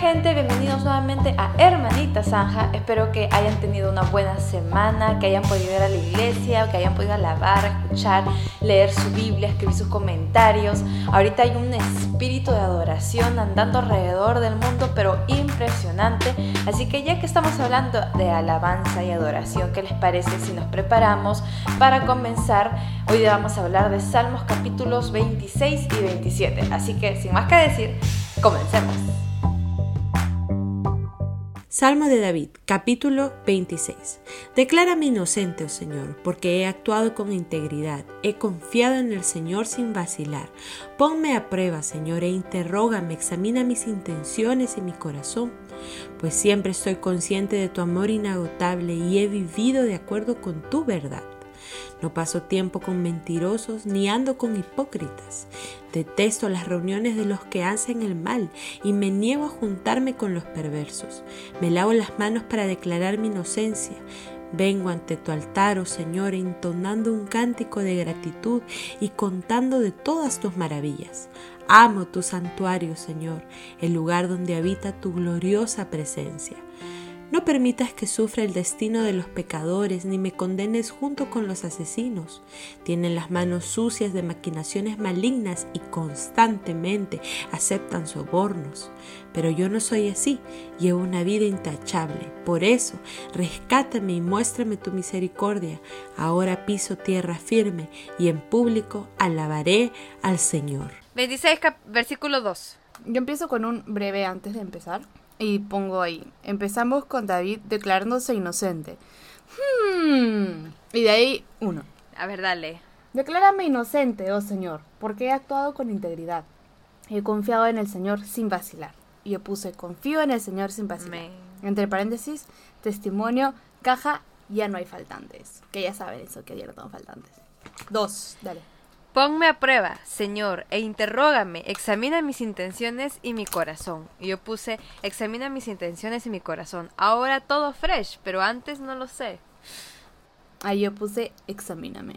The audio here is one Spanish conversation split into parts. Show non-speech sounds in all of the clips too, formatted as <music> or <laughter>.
gente? Bienvenidos nuevamente a Hermanita Zanja. Espero que hayan tenido una buena semana, que hayan podido ir a la iglesia, que hayan podido alabar, escuchar, leer su Biblia, escribir sus comentarios. Ahorita hay un espíritu de adoración andando alrededor del mundo, pero impresionante. Así que ya que estamos hablando de alabanza y adoración, ¿qué les parece si nos preparamos para comenzar? Hoy vamos a hablar de Salmos capítulos 26 y 27. Así que sin más que decir, comencemos. Salmo de David, capítulo 26. Declárame inocente, oh Señor, porque he actuado con integridad, he confiado en el Señor sin vacilar. Ponme a prueba, Señor, e interrógame, examina mis intenciones y mi corazón, pues siempre estoy consciente de tu amor inagotable y he vivido de acuerdo con tu verdad. No paso tiempo con mentirosos ni ando con hipócritas. Detesto las reuniones de los que hacen el mal y me niego a juntarme con los perversos. Me lavo las manos para declarar mi inocencia. Vengo ante tu altar, oh Señor, entonando un cántico de gratitud y contando de todas tus maravillas. Amo tu santuario, Señor, el lugar donde habita tu gloriosa presencia. No permitas que sufra el destino de los pecadores, ni me condenes junto con los asesinos. Tienen las manos sucias de maquinaciones malignas y constantemente aceptan sobornos. Pero yo no soy así, llevo una vida intachable. Por eso, rescátame y muéstrame tu misericordia. Ahora piso tierra firme y en público alabaré al Señor. 26, versículo 2. Yo empiezo con un breve antes de empezar. Y pongo ahí, empezamos con David declarándose inocente. Hmm. Y de ahí, uno. A ver, dale. Declárame inocente, oh Señor, porque he actuado con integridad. He confiado en el Señor sin vacilar. Y yo puse, confío en el Señor sin vacilar. Entre paréntesis, testimonio, caja, ya no hay faltantes. Que ya saben eso, que ya no tengo faltantes. Dos, dale. Ponme a prueba, Señor, e interrógame, examina mis intenciones y mi corazón. Y yo puse, examina mis intenciones y mi corazón. Ahora todo fresh, pero antes no lo sé. Ahí yo puse, examíname.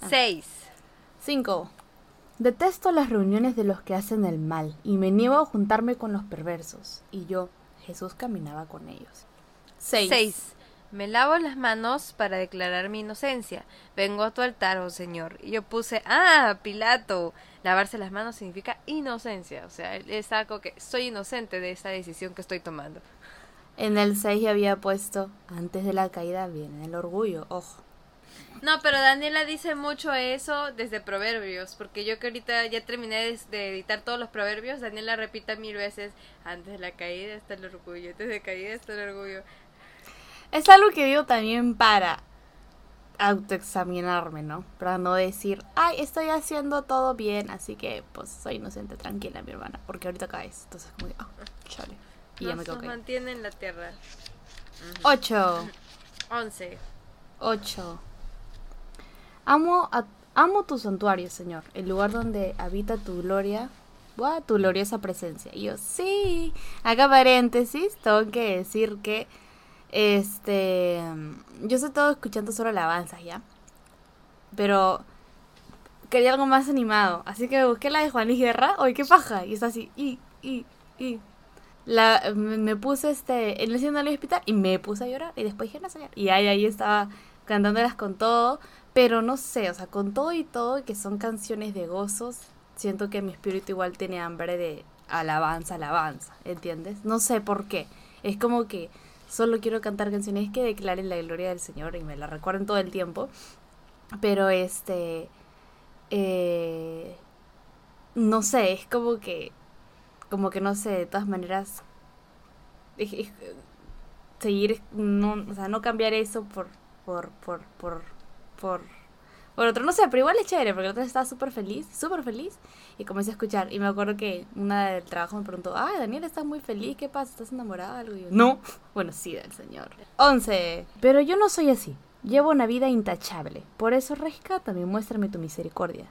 Ah. 6. 5. Detesto las reuniones de los que hacen el mal, y me niego a juntarme con los perversos. Y yo, Jesús caminaba con ellos. 6. Me lavo las manos para declarar mi inocencia. Vengo a tu altar, oh Señor. Y yo puse, ah, Pilato. Lavarse las manos significa inocencia. O sea, es algo que soy inocente de esta decisión que estoy tomando. En el 6 había puesto, antes de la caída viene el orgullo, ojo. No, pero Daniela dice mucho eso desde Proverbios, porque yo que ahorita ya terminé de, editar todos los Proverbios, Daniela repita mil veces, antes de la caída está el orgullo, antes de la caída está el orgullo. Es algo que digo también para autoexaminarme, ¿no? Para no decir, ay, estoy haciendo todo bien, así que pues soy inocente, tranquila, mi hermana, porque ahorita caes. Entonces, como, oh, chale. Y ya me nos mantiene en la tierra. Ocho. Once. Ocho. Amo, amo tu santuario, Señor, el lugar donde habita tu gloria, tu gloriosa presencia. Y yo, sí. Haga paréntesis, tengo que decir que este. Yo estoy todo escuchando solo alabanzas, ¿ya? Pero. Quería algo más animado. Así que busqué la de Juan Guerra. Oye, qué paja. Y está así. Y, y, y. La, me, puse este. En el cielo del hospital. Y me puse a llorar. Y después dije, no sé. Y ahí, ahí estaba cantándolas con todo. Pero no sé, o sea, con todo y todo, que son canciones de gozos. Siento que mi espíritu igual tiene hambre de alabanza, alabanza. ¿Entiendes? No sé por qué. Es como que Solo quiero cantar canciones que declaren la gloria del Señor y me la recuerden todo el tiempo. Pero este... Eh, no sé, es como que... Como que no sé, de todas maneras... seguir... No, o sea, no cambiar eso por... Por... Por... Por... por por otro, no sé, pero igual es chévere, porque el otro estaba súper feliz, súper feliz, y comencé a escuchar. Y me acuerdo que una del trabajo me preguntó, ay, Daniel, estás muy feliz, ¿qué pasa? ¿Estás enamorada algo? Y yo, no. Bueno, sí, del señor. 11. Pero yo no soy así. Llevo una vida intachable. Por eso rescátame y muéstrame tu misericordia.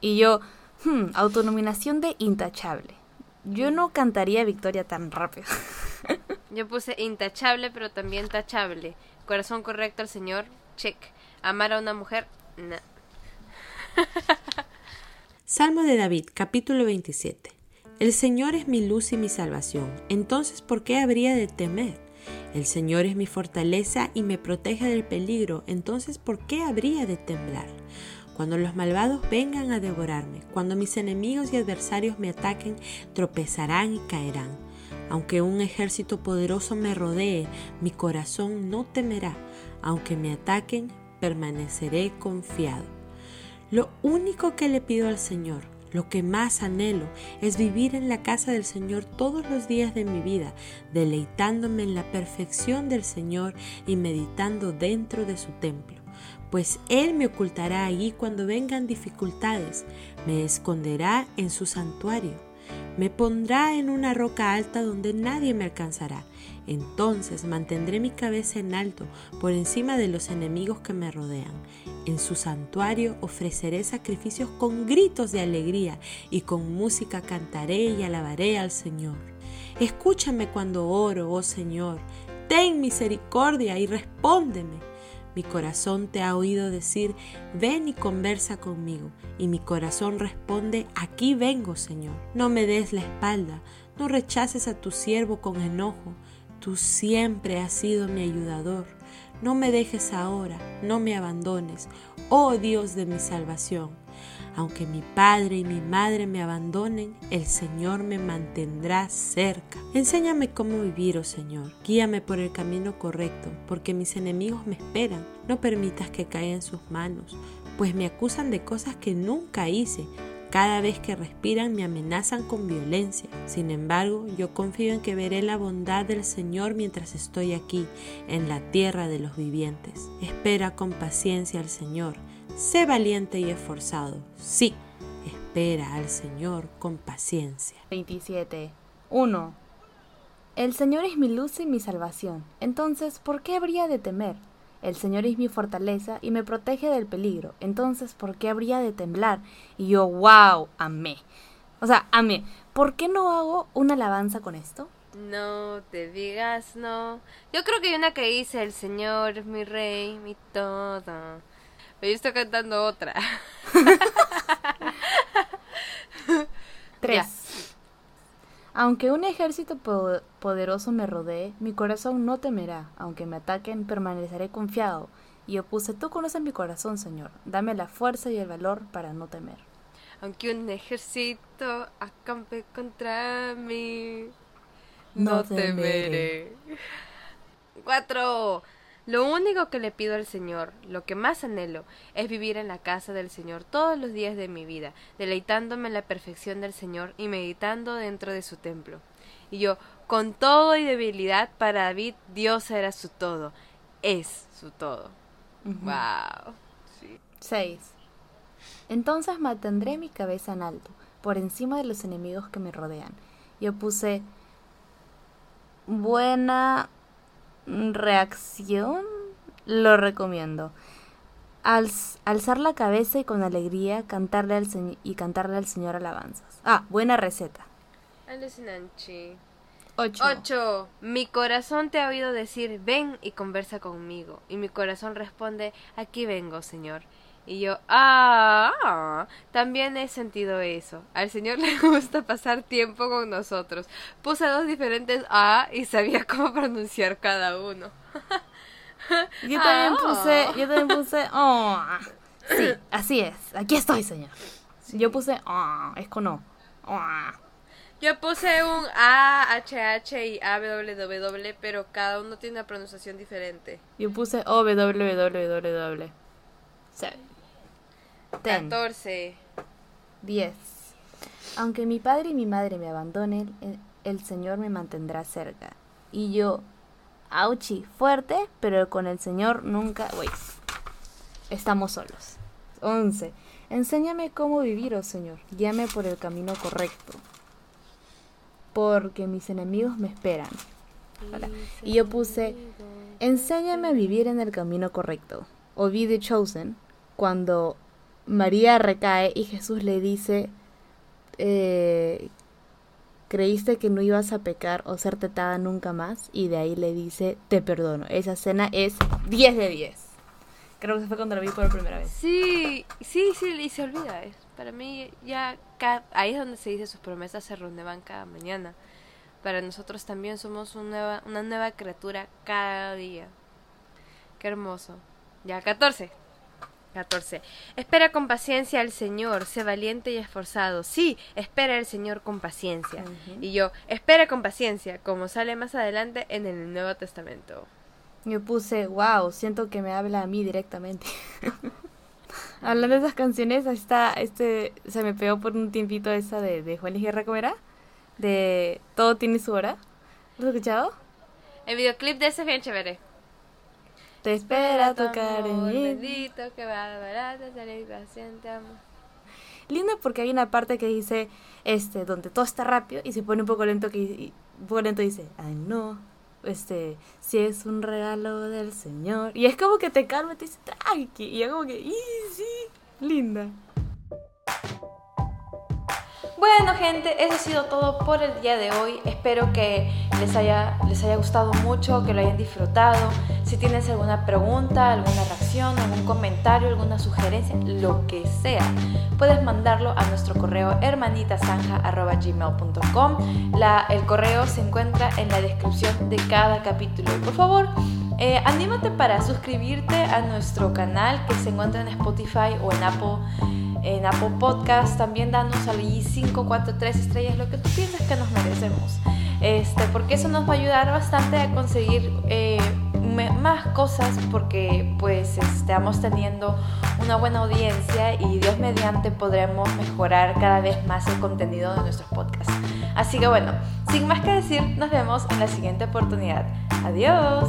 Y yo, hmm, autonominación de intachable. Yo no cantaría victoria tan rápido. <laughs> yo puse intachable, pero también tachable. Corazón correcto al Señor, check. Amar a una mujer, <laughs> Salmo de David, capítulo 27. El Señor es mi luz y mi salvación. Entonces, ¿por qué habría de temer? El Señor es mi fortaleza y me protege del peligro. Entonces, ¿por qué habría de temblar? Cuando los malvados vengan a devorarme, cuando mis enemigos y adversarios me ataquen, tropezarán y caerán. Aunque un ejército poderoso me rodee, mi corazón no temerá. Aunque me ataquen, permaneceré confiado. Lo único que le pido al Señor, lo que más anhelo, es vivir en la casa del Señor todos los días de mi vida, deleitándome en la perfección del Señor y meditando dentro de su templo pues Él me ocultará allí cuando vengan dificultades, me esconderá en su santuario, me pondrá en una roca alta donde nadie me alcanzará. Entonces mantendré mi cabeza en alto por encima de los enemigos que me rodean. En su santuario ofreceré sacrificios con gritos de alegría y con música cantaré y alabaré al Señor. Escúchame cuando oro, oh Señor. Ten misericordia y respóndeme. Mi corazón te ha oído decir, ven y conversa conmigo. Y mi corazón responde, aquí vengo, Señor. No me des la espalda, no rechaces a tu siervo con enojo. Tú siempre has sido mi ayudador. No me dejes ahora, no me abandones, oh Dios de mi salvación. Aunque mi padre y mi madre me abandonen, el Señor me mantendrá cerca. Enséñame cómo vivir, oh Señor. Guíame por el camino correcto, porque mis enemigos me esperan. No permitas que caiga en sus manos, pues me acusan de cosas que nunca hice. Cada vez que respiran me amenazan con violencia. Sin embargo, yo confío en que veré la bondad del Señor mientras estoy aquí, en la tierra de los vivientes. Espera con paciencia al Señor Sé valiente y esforzado. Sí, espera al Señor con paciencia. 27. 1. El Señor es mi luz y mi salvación. Entonces, ¿por qué habría de temer? El Señor es mi fortaleza y me protege del peligro. Entonces, ¿por qué habría de temblar? Y yo, wow, amé. O sea, amé. ¿Por qué no hago una alabanza con esto? No te digas no. Yo creo que hay una que dice, el Señor es mi rey, mi todo. Yo estoy cantando otra. <laughs> Tres. Aunque un ejército poderoso me rodee, mi corazón no temerá. Aunque me ataquen, permaneceré confiado. Y yo puse, tú conoces mi corazón, Señor. Dame la fuerza y el valor para no temer. Aunque un ejército acampe contra mí, no, temeré. Cuatro. Lo único que le pido al Señor, lo que más anhelo, es vivir en la casa del Señor todos los días de mi vida, deleitándome en la perfección del Señor y meditando dentro de su templo. Y yo, con todo y debilidad, para David, Dios era su todo, es su todo. Wow. Sí. 6. Entonces mantendré mi cabeza en alto, por encima de los enemigos que me rodean. Yo puse buena reacción, lo recomiendo. alzar la cabeza y con alegría cantarle al y cantarle al Señor alabanzas. Ah, buena receta. Alucinante. 8. Mi corazón te ha oído decir, ven y conversa conmigo. Y mi corazón responde, aquí vengo, Señor. Y yo, ah, también he sentido eso. Al Señor <laughs> le gusta pasar tiempo con nosotros. Puse dos diferentes A y sabía cómo pronunciar cada uno. yo también <laughs> ah. puse, yo también puse, oh. Sí, así es. Aquí estoy, Señor. Yo puse, oh, es con O. Yo puse un A, H, H y A, W, W, pero cada uno tiene una pronunciación diferente. Yo puse O, W, W, W, W. 14. 10. Aunque mi padre y mi madre me abandonen, el, Señor me mantendrá cerca. Y yo, auchi, fuerte, pero con el Señor nunca... Wait. Estamos solos. 11. Enséñame cómo vivir, oh Señor. Guíame por el camino correcto. Porque mis enemigos me esperan. Y yo puse, enséñame a vivir en el camino correcto. O be the chosen. Cuando María recae y Jesús le dice, eh, creíste que no ibas a pecar o ser tetada nunca más y de ahí le dice, te perdono. Esa escena es 10 de 10. creo que fue cuando lo vi por primera vez. Sí, sí, sí, y se olvida. Para mí ya ahí es donde se dice sus promesas se renuevan cada mañana. Para nosotros también somos una nueva criatura cada día. Qué hermoso. Ya, 14. 14. Espera con paciencia al Señor, sé valiente y esforzado. Sí, espera al Señor con paciencia. Y yo, espera con paciencia, como sale más adelante en el Nuevo Testamento. Yo puse, wow, siento que me habla a mí directamente. <laughs> Hablando de esas canciones, ahí está, este, se me pegó por un tiempito esa de, de Juan y Guerra, ¿cómo era? De Todo tiene su hora. ¿Lo has escuchado? El videoclip de ese es bien chévere. Te espera tocar en Bendito que va a ser paciente amor. Lindo porque hay una parte que dice, este, donde todo está rápido y se pone un poco lento que un poco lento dice, ay no, este, si es un regalo del Señor. Y es como que te calma y te dice, tranqui. Y es como que, sí, linda. Bueno gente, eso ha sido todo por el día de hoy. Espero que les haya, les haya gustado mucho, que lo hayan disfrutado. Si tienes alguna pregunta, alguna reacción, algún comentario, alguna sugerencia, lo que sea, puedes mandarlo a nuestro correo hermanitasanja.gmail.com. El correo se encuentra en la descripción de cada capítulo. Por favor, eh, anímate para suscribirte a nuestro canal que se encuentra en Spotify o en Apple en Apple Podcast. También danos ahí 5, 4, 3 estrellas, lo que tú piensas que nos merecemos. Este, porque eso nos va a ayudar bastante a conseguir eh, más cosas porque pues estamos teniendo una buena audiencia y Dios mediante podremos mejorar cada vez más el contenido de nuestros podcasts. Así que bueno, sin más que decir, nos vemos en la siguiente oportunidad. Adiós.